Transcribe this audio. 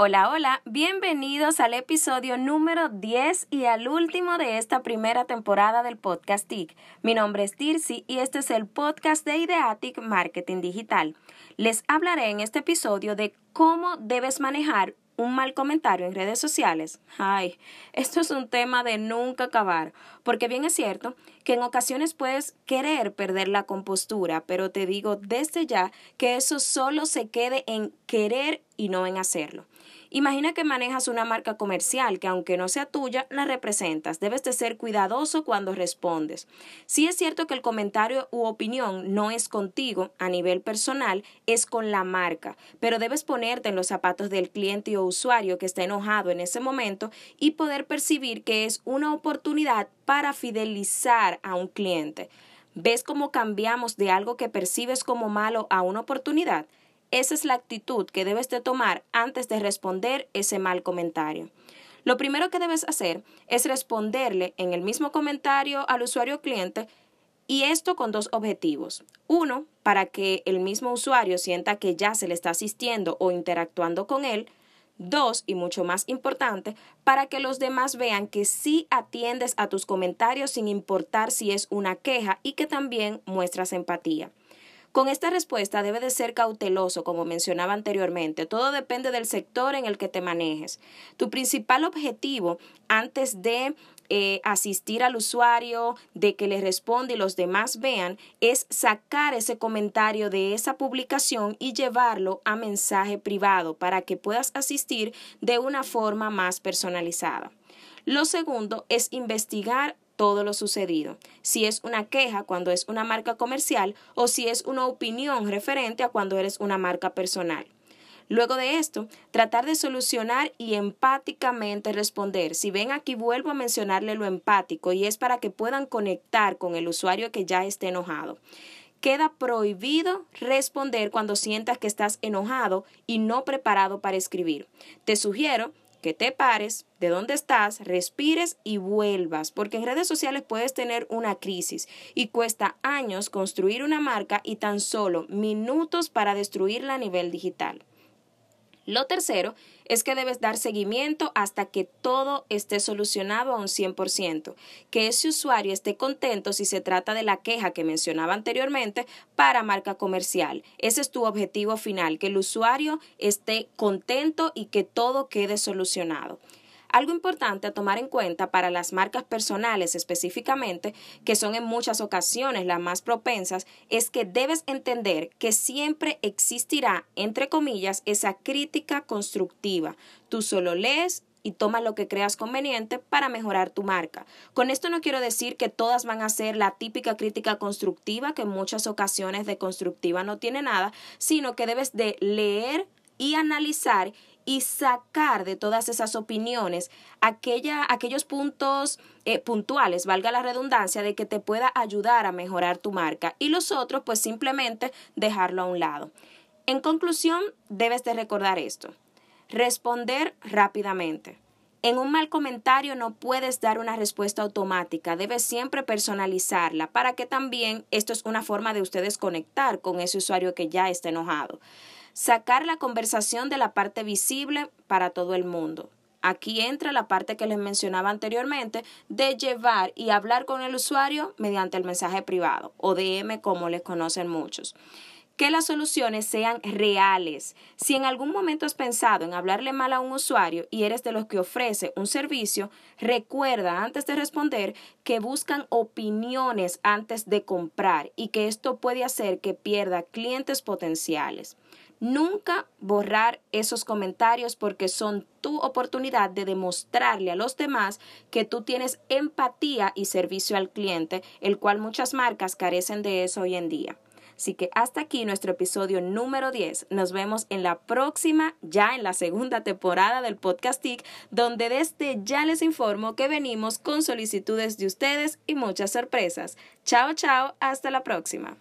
Hola, hola, bienvenidos al episodio número 10 y al último de esta primera temporada del podcast TIC. Mi nombre es Tirsi y este es el podcast de Ideatic Marketing Digital. Les hablaré en este episodio de cómo debes manejar un mal comentario en redes sociales. Ay, esto es un tema de nunca acabar, porque bien es cierto que en ocasiones puedes querer perder la compostura, pero te digo desde ya que eso solo se quede en querer y no en hacerlo. Imagina que manejas una marca comercial que aunque no sea tuya, la representas. Debes de ser cuidadoso cuando respondes. Si es cierto que el comentario u opinión no es contigo a nivel personal, es con la marca, pero debes ponerte en los zapatos del cliente o usuario que está enojado en ese momento y poder percibir que es una oportunidad para fidelizar a un cliente. ¿Ves cómo cambiamos de algo que percibes como malo a una oportunidad? Esa es la actitud que debes de tomar antes de responder ese mal comentario. Lo primero que debes hacer es responderle en el mismo comentario al usuario cliente y esto con dos objetivos. Uno, para que el mismo usuario sienta que ya se le está asistiendo o interactuando con él. Dos, y mucho más importante, para que los demás vean que sí atiendes a tus comentarios sin importar si es una queja y que también muestras empatía. Con esta respuesta debe de ser cauteloso, como mencionaba anteriormente. Todo depende del sector en el que te manejes. Tu principal objetivo antes de eh, asistir al usuario, de que le responda y los demás vean, es sacar ese comentario de esa publicación y llevarlo a mensaje privado para que puedas asistir de una forma más personalizada. Lo segundo es investigar todo lo sucedido, si es una queja cuando es una marca comercial o si es una opinión referente a cuando eres una marca personal. Luego de esto, tratar de solucionar y empáticamente responder. Si ven aquí vuelvo a mencionarle lo empático y es para que puedan conectar con el usuario que ya esté enojado. Queda prohibido responder cuando sientas que estás enojado y no preparado para escribir. Te sugiero que te pares de donde estás, respires y vuelvas, porque en redes sociales puedes tener una crisis y cuesta años construir una marca y tan solo minutos para destruirla a nivel digital. Lo tercero es que debes dar seguimiento hasta que todo esté solucionado a un 100%, que ese usuario esté contento si se trata de la queja que mencionaba anteriormente para marca comercial. Ese es tu objetivo final, que el usuario esté contento y que todo quede solucionado. Algo importante a tomar en cuenta para las marcas personales específicamente, que son en muchas ocasiones las más propensas, es que debes entender que siempre existirá, entre comillas, esa crítica constructiva. Tú solo lees y toma lo que creas conveniente para mejorar tu marca. Con esto no quiero decir que todas van a ser la típica crítica constructiva, que en muchas ocasiones de constructiva no tiene nada, sino que debes de leer y analizar y sacar de todas esas opiniones aquella, aquellos puntos eh, puntuales, valga la redundancia, de que te pueda ayudar a mejorar tu marca y los otros pues simplemente dejarlo a un lado. En conclusión, debes de recordar esto. Responder rápidamente. En un mal comentario no puedes dar una respuesta automática, debes siempre personalizarla para que también esto es una forma de ustedes conectar con ese usuario que ya está enojado sacar la conversación de la parte visible para todo el mundo. Aquí entra la parte que les mencionaba anteriormente de llevar y hablar con el usuario mediante el mensaje privado o DM como les conocen muchos. Que las soluciones sean reales. Si en algún momento has pensado en hablarle mal a un usuario y eres de los que ofrece un servicio, recuerda antes de responder que buscan opiniones antes de comprar y que esto puede hacer que pierda clientes potenciales. Nunca borrar esos comentarios porque son tu oportunidad de demostrarle a los demás que tú tienes empatía y servicio al cliente, el cual muchas marcas carecen de eso hoy en día. Así que hasta aquí nuestro episodio número 10. Nos vemos en la próxima, ya en la segunda temporada del podcast TIC, donde desde ya les informo que venimos con solicitudes de ustedes y muchas sorpresas. Chao, chao, hasta la próxima.